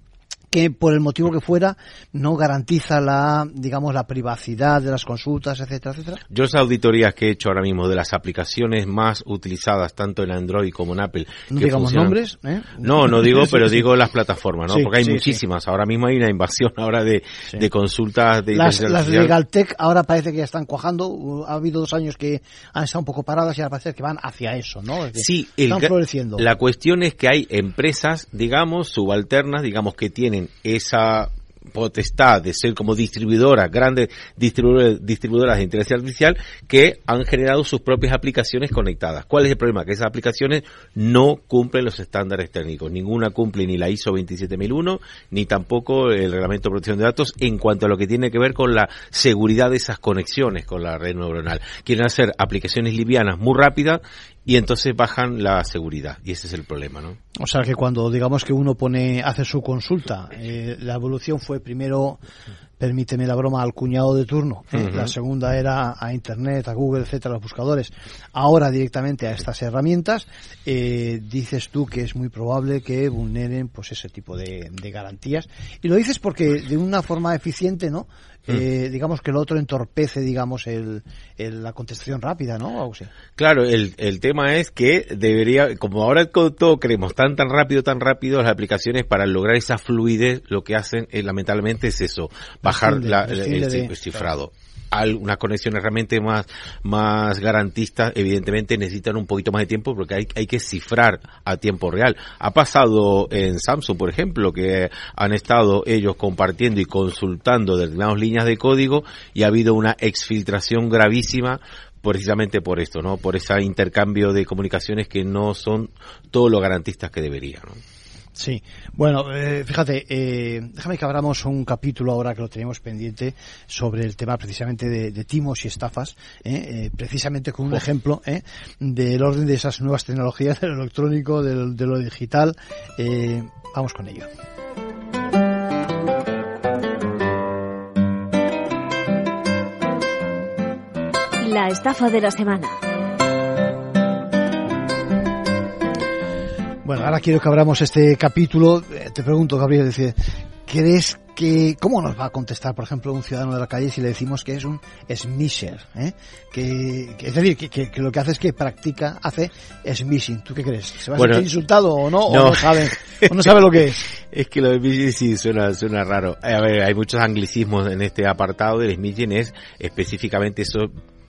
B: por el motivo que fuera no garantiza la, digamos, la privacidad de las consultas, etcétera, etcétera?
I: Yo esas auditorías que he hecho ahora mismo de las aplicaciones más utilizadas tanto en Android como en Apple.
B: No digamos nombres, ¿eh?
I: No, no digo, [LAUGHS] pero digo las plataformas, ¿no? Porque hay muchísimas. Ahora mismo hay una invasión ahora de, de consultas de
B: Las, las Legaltech ahora parece que ya están cuajando. Ha habido dos años que han estado un poco paradas y ahora parece que van hacia eso, ¿no?
I: sí, están floreciendo. La cuestión es que hay empresas, digamos, subalternas, digamos, que tienen esa potestad de ser como distribuidoras, grandes distribuidoras de inteligencia artificial que han generado sus propias aplicaciones conectadas. ¿Cuál es el problema? Que esas aplicaciones no cumplen los estándares técnicos. Ninguna cumple ni la ISO 27001 ni tampoco el reglamento de protección de datos en cuanto a lo que tiene que ver con la seguridad de esas conexiones con la red neuronal. Quieren hacer aplicaciones livianas muy rápidas y entonces bajan la seguridad y ese es el problema, ¿no?
B: O sea que cuando digamos que uno pone hace su consulta, eh, la evolución fue primero permíteme la broma, al cuñado de turno. ¿eh? La segunda era a Internet, a Google, etcétera, los buscadores. Ahora directamente a estas herramientas, eh, dices tú que es muy probable que vulneren pues ese tipo de, de garantías. Y lo dices porque de una forma eficiente, ¿no? Mm. eh, digamos que el otro entorpece, digamos, el, la contestación rápida, ¿no?
I: Claro, el, el tema es que debería, como ahora todo queremos tan tan rápido, tan rápido, las aplicaciones para lograr esa fluidez, lo que hacen eh, lamentablemente es eso, bajar la- el,
B: de-
I: el cifrado. Al- unas conexiones realmente más, más garantistas, evidentemente necesitan un poquito más de tiempo porque hay, hay que cifrar a tiempo real. Ha pasado en Samsung, por ejemplo, que han estado ellos compartiendo y consultando determinadas líneas de código y ha habido una exfiltración gravísima precisamente por esto, ¿no? Por ese intercambio de comunicaciones que no son todo lo garantistas que deberían, ¿no?
B: Sí, bueno, eh, fíjate, eh, déjame que abramos un capítulo ahora que lo tenemos pendiente sobre el tema precisamente de, de timos y estafas, eh, eh, precisamente con un ejemplo eh, del orden de esas nuevas tecnologías, [LAUGHS] de lo electrónico, de lo, de lo digital. Eh, vamos con ello.
G: La estafa de la semana.
B: Bueno, ahora quiero que abramos este capítulo. Eh, Te pregunto, Gabriel, dice, ¿crees que, cómo nos va a contestar, por ejemplo, un ciudadano de la calle si le decimos que es un smisher? ¿eh? Que, que- es decir, que, que- que lo que hace es que practica, hace smishing. ¿Tú qué crees? ¿Se va a
I: Bueno,
B: sentir insultado o no? ¿O
I: no.
B: no sabe, [LAUGHS] o no sabe lo que es?
I: Es que lo de Smithing sí suena, suena raro. A ver, hay muchos anglicismos en este apartado. El Smithing es específicamente eso,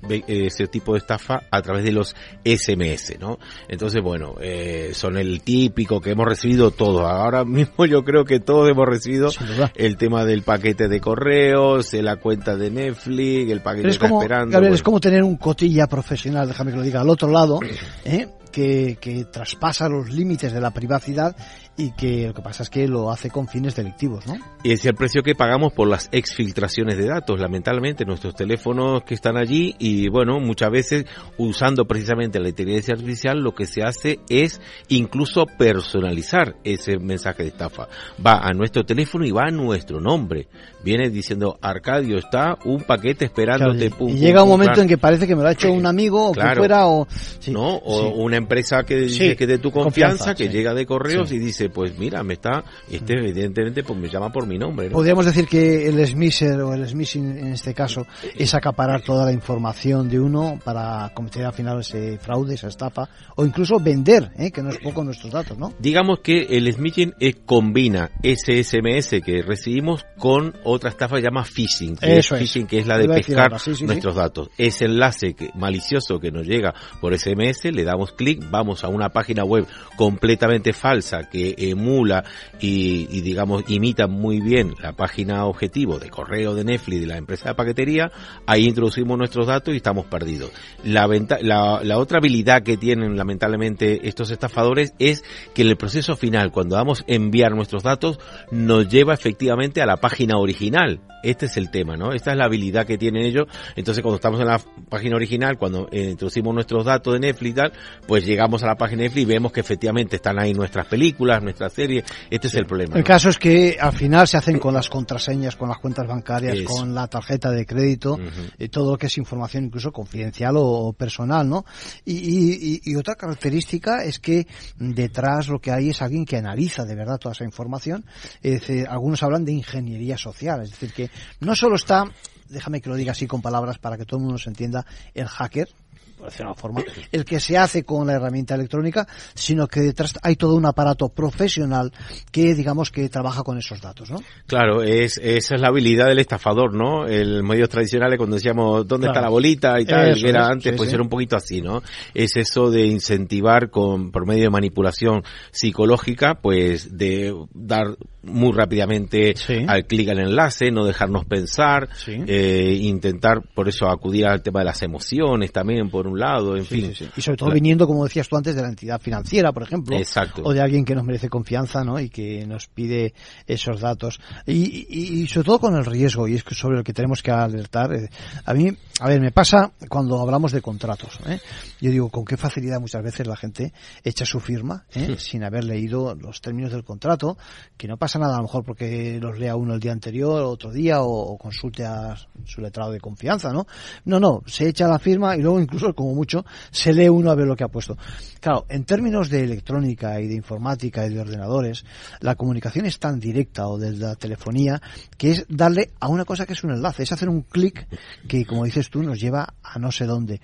I: ese tipo de estafa a través de los SMS, ¿no? Entonces, bueno, eh, son el típico que hemos recibido todos. Ahora [LAUGHS] mismo yo creo que todos hemos recibido el tema del paquete de correos, de la cuenta de Netflix, el paquete
B: es
I: que
B: como,
I: esperando.
B: Gabriel,
I: bueno.
B: es como tener un cotilla profesional, déjame que lo diga, al otro lado, [CLEARS THROAT] ¿eh? que, que traspasa los límites de la privacidad y que lo que pasa es que lo hace con fines delictivos, ¿no?
I: Y es el precio que pagamos por las exfiltraciones de datos, lamentablemente, nuestros teléfonos que están allí y bueno, muchas veces usando precisamente la inteligencia artificial lo que se hace es incluso personalizar ese mensaje de estafa. Va a nuestro teléfono y va a nuestro nombre. Viene diciendo, Arcadio, está un paquete esperándote.
B: Claro, y, y llega un momento en que parece que me lo ha hecho un [LAUGHS] amigo o que fuera o... sí,
I: ¿no? O
B: sí.
I: una empresa que
B: Sí,
I: que de tu confianza,
B: confianza,
I: que llega de correos y dice, pues mira, me está, este evidentemente pues me llama por mi nombre, ¿no?
B: Podríamos decir que el smisher o el smishing en este caso es acaparar toda la información de uno para cometer al final ese fraude, esa estafa o incluso vender, ¿eh? que no es poco nuestros datos, ¿no?
I: Digamos que el smishing eh, combina ese SMS que recibimos con otra estafa que se llama phishing, que
B: Eso
I: es
B: es.
I: phishing que es la de pescar
B: sí, sí.
I: nuestros datos. Ese enlace que, malicioso que nos llega por SMS, le damos clic, vamos a una página web completamente falsa que emula y, digamos imita muy bien la página objetivo de correo de Netflix de la empresa de paquetería, ahí introducimos nuestros datos y estamos perdidos. La, venta- la, la otra habilidad que tienen lamentablemente estos estafadores es que en el proceso final, cuando damos enviar nuestros datos, nos lleva efectivamente a la página original. Este es el tema, ¿no? Esta es la habilidad que tienen ellos. Entonces, cuando estamos en la página original, cuando eh, introducimos nuestros datos de Netflix y tal, pues llegamos a la página de Netflix y vemos que efectivamente están ahí nuestras películas, nuestras series. Este es el problema.
B: El
I: ¿no?
B: caso es que al final se hacen con las contraseñas, con las cuentas bancarias,
I: Eso.
B: con la tarjeta de crédito, y todo lo que es información incluso confidencial o personal, ¿no? Y, y- y- y otra característica es que detrás lo que hay es alguien que analiza de verdad toda esa información. Es decir, algunos hablan de ingeniería social, es decir, que no solo está, déjame que lo diga así con palabras para que todo el mundo se entienda, el hacker, por decirlo de una forma, el que se hace con la herramienta electrónica, sino que detrás hay todo un aparato profesional que, digamos, que trabaja con esos datos, ¿no?
I: Claro, es, esa es la habilidad del estafador, ¿no? El medios tradicionales cuando decíamos dónde
B: Claro.
I: está la bolita y tal, que era
B: es,
I: antes,
B: sí,
I: pues
B: sí.
I: era un poquito así, ¿no? Es eso de incentivar con, por medio de manipulación psicológica, pues de dar muy rápidamente al clic al enlace, no dejarnos pensar, eh, intentar por eso acudir al tema de las emociones también por un lado, en fin.
B: Y sobre todo viniendo, como decías tú antes, de la entidad financiera, por ejemplo.
I: Exacto.
B: O de alguien que nos merece confianza, ¿no? Y que nos pide esos datos. Y, y- y sobre todo con el riesgo, y es sobre lo que tenemos que alertar. eh, A mí, a ver, me pasa cuando hablamos de contratos, ¿eh? Yo digo, con qué facilidad muchas veces la gente echa su firma, ¿eh? Sin haber leído los términos del contrato, que no pasa nada a lo mejor porque los lea uno el día anterior, otro día, o, o consulte a su letrado de confianza, ¿no? No, no, se echa la firma y luego incluso, como mucho, se lee uno a ver lo que ha puesto. Claro, en términos de electrónica y de informática y de ordenadores, la comunicación es tan directa o de la telefonía que es darle a una cosa que es un enlace, es hacer un clic que, como dices tú, nos lleva a no sé dónde.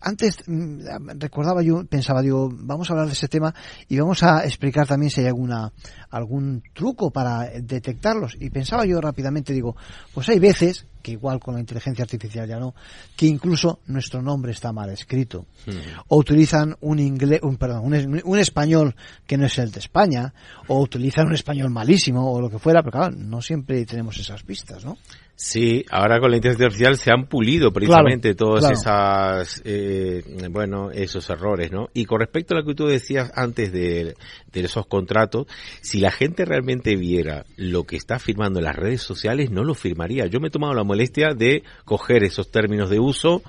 B: Antes mm, recordaba yo, pensaba, digo, vamos a hablar de ese tema y vamos a explicar también si hay alguna algún truco para detectarlos. Y pensaba yo rápidamente, digo, pues hay veces que igual con la inteligencia artificial ya no, que incluso nuestro nombre está mal escrito. Hmm. O utilizan un inglés, un, perdón, un, español que no es el de España, o utilizan un español malísimo, o lo que fuera, pero claro, no siempre tenemos esas pistas, ¿no?
I: Sí, ahora con la inteligencia artificial se han pulido precisamente todos esas, eh, bueno, esos errores, ¿no? Y con respecto a lo que tú decías antes de, de esos contratos, si la gente realmente viera lo que está firmando en las redes sociales, no lo firmaría. Yo me he tomado la molestia de coger esos términos de uso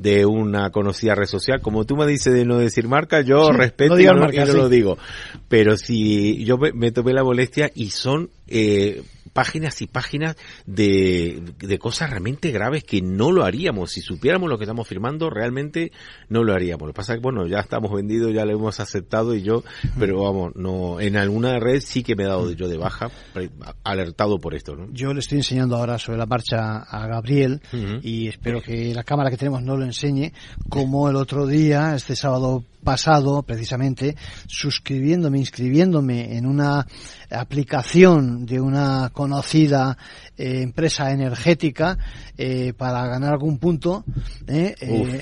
I: de una conocida red social. Como tú me dices de no decir marca, yo respeto y, no, lo digo. Pero si yo me, tomé la molestia y son eh, páginas y páginas de, de cosas realmente graves que no lo haríamos. Si supiéramos lo que estamos firmando, realmente no lo haríamos. Lo que pasa es que, bueno, ya estamos vendidos, ya lo hemos aceptado y yo, pero vamos, no, en alguna red sí que me he dado yo de baja, alertado por esto, ¿no?
B: Yo le estoy enseñando ahora sobre la marcha a Gabriel y espero que la cámara que tenemos no lo enseñe, como el otro día, este sábado pasado, precisamente, suscribiéndome, inscribiéndome en una aplicación de una conocida eh, empresa energética eh, para ganar algún punto. Eh,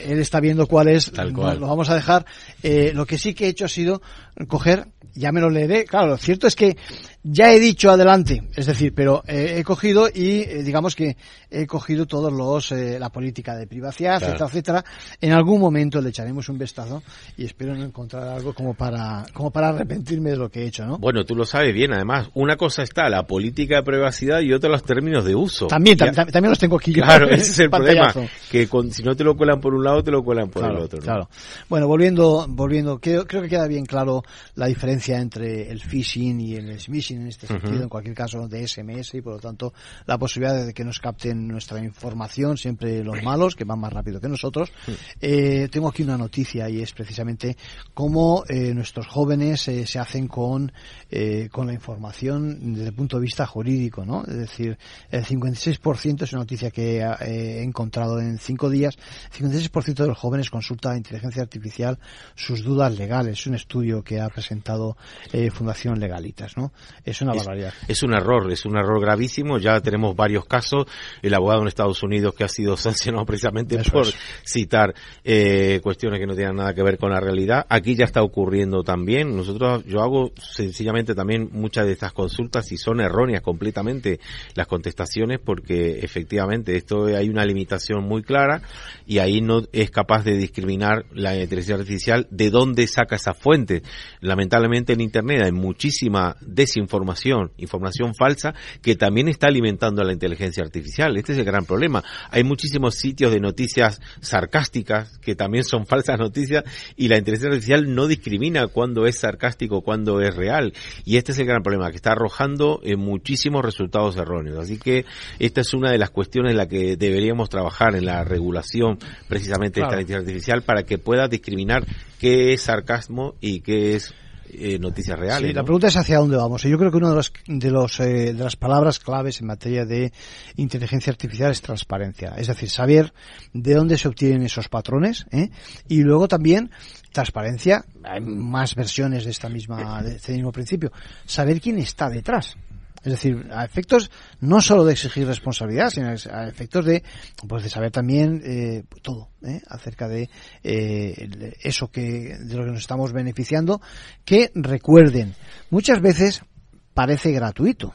B: él está viendo cuál es, lo vamos a dejar. lo que sí que he hecho ha sido coger, ya me lo leeré, claro, lo cierto es que ya he dicho adelante, es decir, pero he cogido y digamos que he cogido todos los, la política de privacidad, etcétera, etcétera. En algún momento le echaremos un vistazo y espero no encontrar algo como para, como para arrepentirme de lo que he hecho, ¿no?
I: Bueno, tú lo sabes bien, además, una cosa está la política de privacidad y otra los términos de uso.
B: También, también los tengo aquí
I: yo. Claro, [LAUGHS] ese es el problema, que si no te lo cuelan por un lado, te lo cuelan por el otro.
B: Claro. Bueno, volviendo, volviendo, creo, creo, que queda bien claro la diferencia entre el phishing y el smishing en este sentido, en cualquier caso de SMS y por lo tanto la posibilidad de que nos capten nuestra información, siempre los malos, que van más rápido que nosotros. Eh, tengo aquí una noticia y es precisamente cómo eh, nuestros jóvenes eh, se hacen con, eh, con la información desde el punto de vista jurídico, ¿no? Es decir, el 56% es una noticia que he encontrado en cinco días, el 56% de los jóvenes consulta a inteligencia artificial sus dudas legales. Es un estudio que ha presentado Fundación Legalitas, ¿no? Es una barbaridad.
I: Es un error, es un error gravísimo. Ya tenemos varios casos. El abogado en Estados Unidos que ha sido [LAUGHS] sancionado precisamente por citar cuestiones que no tienen nada que ver con la realidad Aquí ya está ocurriendo también. Nosotros, yo hago sencillamente también muchas de estas consultas y son erróneas completamente las contestaciones porque efectivamente esto hay una limitación muy clara y ahí no es capaz de discriminar la inteligencia artificial de dónde saca esa fuente. Lamentablemente en Internet hay muchísima desinformación, información falsa que también está alimentando a la inteligencia artificial. Este es el gran problema. Hay muchísimos sitios de noticias sarcásticas que también son falsas noticias y la inteligencia artificial no discrimina cuando es sarcástico, cuando es real. Y este es el gran problema, que está arrojando eh, muchísimos resultados erróneos. Así que esta es una de las cuestiones en la que deberíamos trabajar en la regulación precisamente de esta inteligencia artificial para que pueda discriminar qué es sarcasmo y qué es eh, noticias reales. Sí,
B: la pregunta es hacia dónde vamos. Yo creo que una de, los, de, los, eh, de las palabras claves en materia de inteligencia artificial es transparencia. Es decir, saber de dónde se obtienen esos patrones ¿eh? y luego también transparencia. Hay más versiones de esta misma de este mismo principio. Saber quién está detrás. Es decir, a efectos no solo de exigir responsabilidad, sino a efectos de, pues de saber también eh, todo ¿eh? acerca de eh, eso que de lo que nos estamos beneficiando. Que recuerden, muchas veces parece gratuito,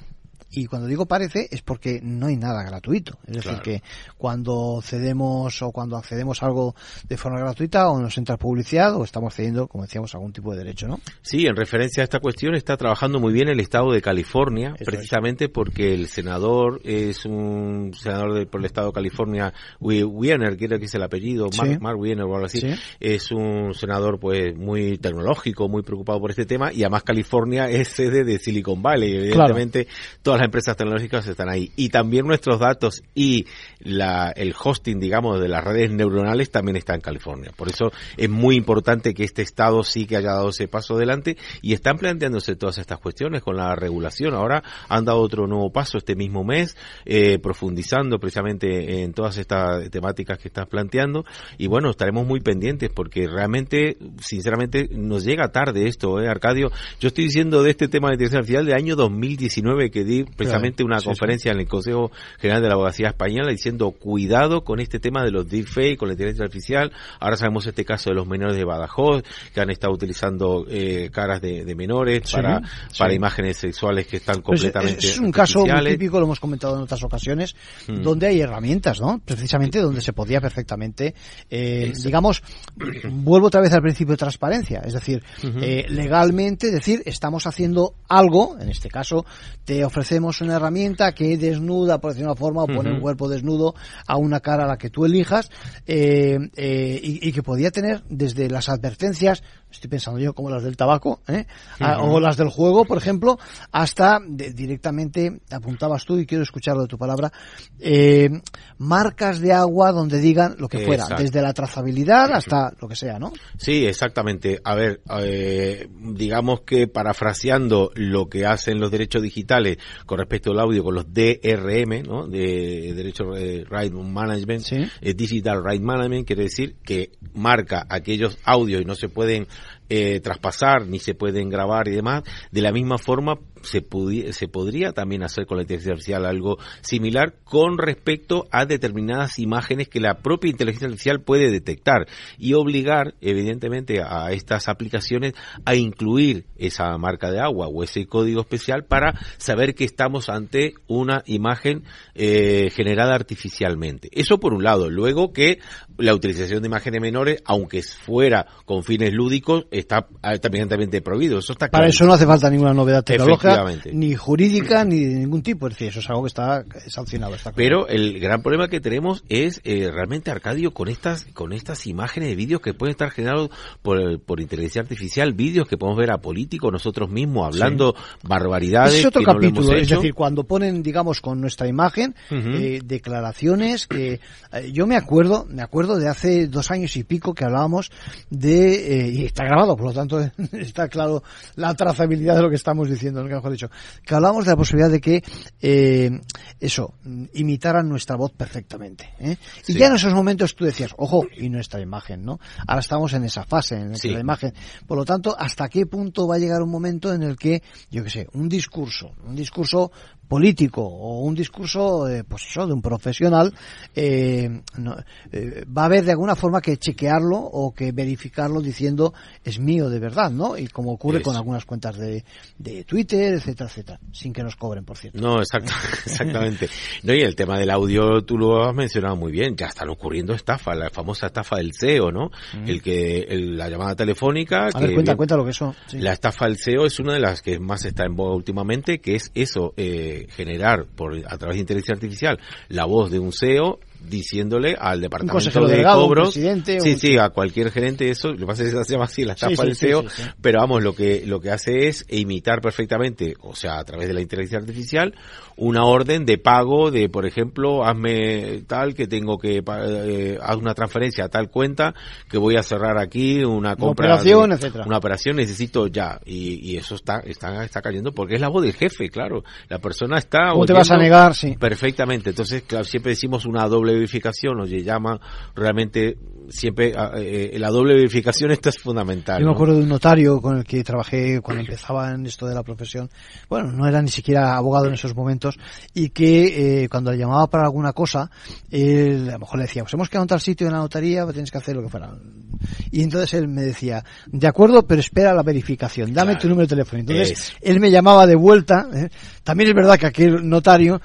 B: y cuando digo parece es porque no hay nada gratuito. Es decir, que cuando cedemos o cuando accedemos a algo de forma gratuita o nos entra publicidad o estamos cediendo, como decíamos, algún tipo de derecho, ¿no?
I: Sí, en referencia a esta cuestión está trabajando muy bien el Estado de California, precisamente porque el senador es un senador por el Estado de California, Wiener, creo que es el apellido, Mark, Wiener o algo así, es un senador pues muy tecnológico, muy preocupado por este tema y además California es sede de Silicon Valley, evidentemente todas las empresas tecnológicas están ahí. Y también nuestros datos y la, el hosting, digamos, de las redes neuronales también está en California. Por eso es muy importante que este Estado sí que haya dado ese paso adelante y están planteándose todas estas cuestiones con la regulación. Ahora han dado otro nuevo paso este mismo mes, eh, profundizando precisamente en todas estas temáticas que estás planteando. Y bueno, estaremos muy pendientes porque realmente, sinceramente, nos llega tarde esto, ¿eh, Arcadio? Yo estoy diciendo de este tema de inteligencia artificial de año 2019 que di precisamente una conferencia en el Consejo General de la Abogacía Española diciendo cuidado con este tema de los deepfakes, con la inteligencia artificial. Ahora sabemos este caso de los menores de Badajoz que han estado utilizando eh, caras de, menores para, para imágenes sexuales que están completamente.
B: es, un caso muy típico, lo hemos comentado en otras ocasiones, hmm. donde hay herramientas, ¿no? Precisamente donde se podía perfectamente, eh, digamos, vuelvo otra vez al principio de transparencia, es decir, eh, legalmente decir, estamos haciendo algo, en este caso, te ofrecemos una herramienta que desnuda, por decir una forma, o pone un cuerpo desnudo a una cara a la que tú elijas, eh, eh, y, que podía tener desde las advertencias, estoy pensando yo como las del tabaco, ¿eh? o las del juego, por ejemplo, hasta directamente, apuntabas tú y quiero escucharlo de tu palabra, marcas de agua donde digan lo que fuera, desde la trazabilidad hasta lo que sea, ¿no?
I: Sí, exactamente. A ver, digamos que parafraseando lo que hacen los derechos digitales con respecto al audio con los DRM, ¿no? De Derecho Right Management, eh, Digital Right Management, quiere decir que marca aquellos audios y no se pueden eh, traspasar ni se pueden grabar y demás. De la misma forma, se, se podría también hacer con la inteligencia artificial algo similar con respecto a determinadas imágenes que la propia inteligencia artificial puede detectar y obligar, evidentemente, a estas aplicaciones a incluir esa marca de agua o ese código especial para saber que estamos ante una imagen eh, generada artificialmente. Eso por un lado. Luego que la utilización de imágenes menores, aunque fuera con fines lúdicos, está altamente prohibido. Eso está
B: Para eso no hace falta ninguna novedad tecnológica, ni jurídica, ni de ningún tipo. Es decir, eso es algo que está sancionado.
I: Pero el gran problema que tenemos es eh, realmente, Arcadio, con estas con estas imágenes de vídeos que pueden estar generados por, por inteligencia artificial, vídeos que podemos ver a políticos nosotros mismos hablando barbaridades.
B: Es otro capítulo, es decir, cuando ponen, digamos, con nuestra imagen, eh, declaraciones que eh, yo me acuerdo, me acuerdo de hace dos años y pico que hablábamos de, y está grabado por lo tanto [LAUGHS] está claro la trazabilidad de lo que estamos diciendo, mejor dicho, que hablamos de la posibilidad de que eh, eso, imitaran nuestra voz perfectamente. ¿eh? Y ya en esos momentos tú decías, ojo, y nuestra imagen, ¿no? Ahora estamos en esa fase, en la imagen. Por lo tanto, ¿hasta qué punto va a llegar un momento en el que, yo qué sé, un discurso, un discurso político o un discurso eh, pues eso, de un profesional eh, eh, va a haber de alguna forma que chequearlo o que verificarlo diciendo es mío de verdad, ¿no? Y como ocurre con algunas cuentas de, de Twitter, etcétera, etcétera, sin que nos cobren, por cierto.
I: No, [LAUGHS] exactamente. No, y el tema del audio tú lo has mencionado muy bien, ya están ocurriendo estafas, la famosa estafa del SEO, ¿no? Mm. El que la llamada telefónica.
B: A ver, cuenta, cuenta lo que eso.
I: La estafa del SEO es una de las que más está en boga últimamente, que es eso, eh, generar por a través de inteligencia artificial la voz de un CEO diciéndole al departamento de cobros, sí, sí, a cualquier gerente eso, lo que pasa es que se llama así la estafa del CEO, pero vamos, lo que lo que hace es imitar perfectamente, o sea, a través de la inteligencia artificial, una orden de pago de, por ejemplo, hazme tal que tengo que eh, haz una transferencia a tal cuenta que voy a cerrar aquí una compra,
B: operación, etcétera.
I: una operación necesito ya y, y eso está está está cayendo porque es la voz del jefe, claro, la persona está.
B: ¿Cómo te vas a negar? Sí.
I: Perfectamente, entonces claro, siempre decimos una doble verificación o llama realmente siempre ah, eh, la doble verificación [LAUGHS] esto es fundamental.
B: Yo me acuerdo de un notario con el que trabajé cuando empezaba en esto de la profesión. Bueno, no era ni siquiera abogado en esos momentos y que eh, cuando le llamaba para alguna cosa, él, a lo mejor le decía, pues hemos quedado en tal sitio en la notaría, tienes que hacer lo que fuera. Y entonces él me decía, de acuerdo, pero espera la verificación, dame tu número de teléfono. Entonces él me llamaba de vuelta. ¿eh? También es verdad que aquel notario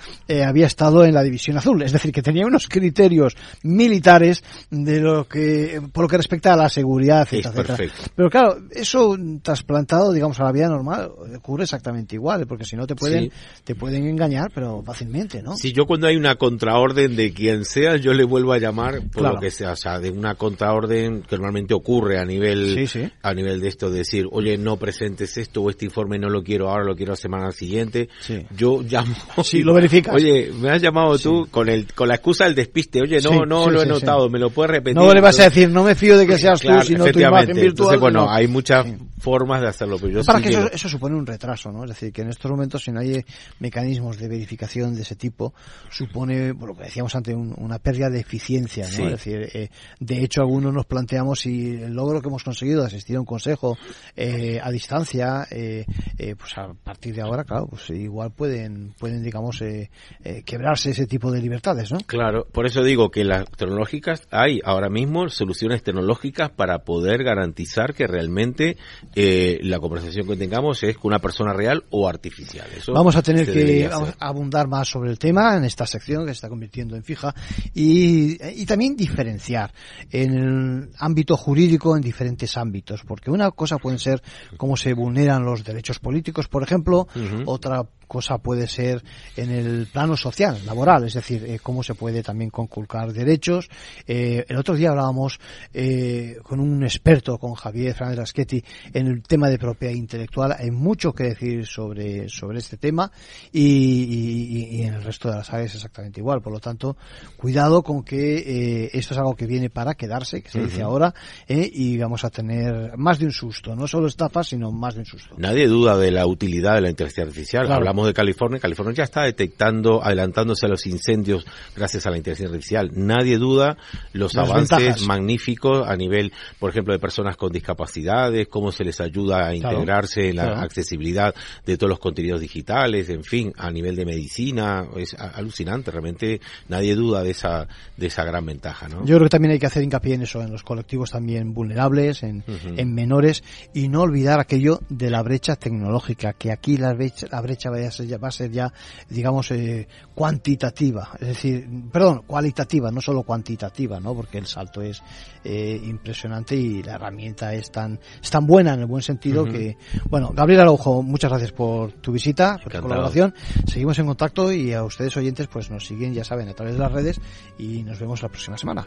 B: había estado en la división azul, es decir, que tenía unos criterios militares de lo que, por lo que respecta a la seguridad, etcétera, Pero claro, eso trasplantado, digamos, a la vida normal, ocurre exactamente igual, porque si no te pueden, te pueden engañar, pero fácilmente, ¿no?
I: Si yo cuando hay una contraorden de quien sea, yo le vuelvo a llamar por lo que sea, o sea, de una contraorden que normalmente ocurre a nivel, a nivel de esto, de decir, oye, no presentes esto o este informe no lo quiero ahora, lo quiero la semana siguiente. Yo llamo. [LAUGHS]
B: Sí, lo verificas.
I: Oye, me has llamado tú con el, con la excusa del despiste. Oye, no, no lo he notado, me lo puedes repetir.
B: No le vas a decir, no me fío de que seas tú, sino tu imagen virtual. Entonces,
I: bueno, hay muchas formas de hacerlo, pero yo
B: Para que eso, eso, supone un retraso, ¿no? Es decir, que en estos momentos, si no hay mecanismos de verificación de ese tipo, supone, bueno, lo que decíamos antes, una pérdida de eficiencia, ¿no? Es decir, eh, de hecho, algunos nos planteamos si el logro que hemos conseguido de asistir a un consejo eh, a distancia, eh, eh, pues a partir de ahora, claro, pues igual pueden, pueden digamos, eh, eh, quebrarse ese tipo de libertades, ¿no?
I: Claro, por eso digo que las tecnológicas, hay ahora mismo soluciones tecnológicas para poder garantizar que realmente la conversación que tengamos es con una persona real o artificial.
B: vamos a tener que abundar más sobre el tema en esta sección que se está convirtiendo en fija y, y también diferenciar en el ámbito jurídico en diferentes ámbitos, porque una cosa puede ser cómo se vulneran los derechos políticos, por ejemplo, otra cosa puede ser en el plano social, laboral, es decir, eh, cómo se puede también conculcar derechos. Eh, el otro día hablábamos eh, con un experto, con Javier Fernández Raschetti, en el tema de propiedad intelectual. Hay mucho que decir sobre, sobre este tema y, en el resto de las áreas exactamente igual. Por lo tanto, cuidado con que esto es algo que viene para quedarse, que se dice ahora, y vamos a tener más de un susto, no solo estafas, sino más de un susto.
I: Nadie duda de la utilidad de la inteligencia artificial. Hablamos de California, California ya está detectando, adelantándose a los incendios gracias a la inteligencia artificial. Nadie duda los avances magníficos a nivel, por ejemplo, de personas con discapacidades, cómo se les ayuda a integrarse en la accesibilidad de todos los contenidos digitales, en fin, a nivel de medicina, es alucinante, realmente nadie duda de esa, de esa gran ventaja, ¿no?
B: Yo creo que también hay que hacer hincapié en eso, en los colectivos también vulnerables, en, en menores, y no olvidar aquello de la brecha tecnológica, que aquí la brecha, la brecha vaya va a ser ya, digamos, eh, cuantitativa, es decir, perdón, cualitativa, no solo cuantitativa, ¿no? Porque el salto es eh, impresionante y la herramienta es tan, es tan buena en el buen sentido que, bueno, Gabriel Araujo, muchas gracias por tu visita, por tu colaboración. Seguimos en contacto y a ustedes oyentes, pues nos siguen, ya saben, a través de las redes y nos vemos la próxima semana.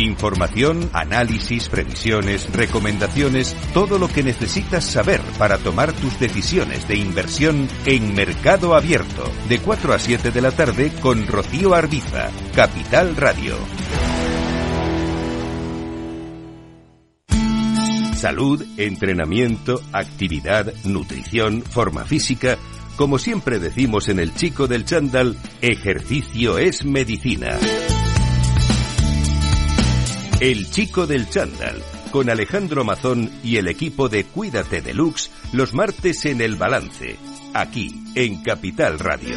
J: Información, análisis, previsiones, recomendaciones, todo lo que necesitas saber para tomar tus decisiones de inversión en Mercado Abierto, de 4 a 7 de la tarde con Rocío Arbiza, Capital Radio. Salud, entrenamiento, actividad, nutrición, forma física. Como siempre decimos en el chico del chándal, ejercicio es medicina. El chico del chándal, con Alejandro Mazón y el equipo de Cuídate Deluxe, los martes en El Balance, aquí, en Capital Radio.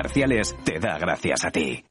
H: Te da gracias a ti.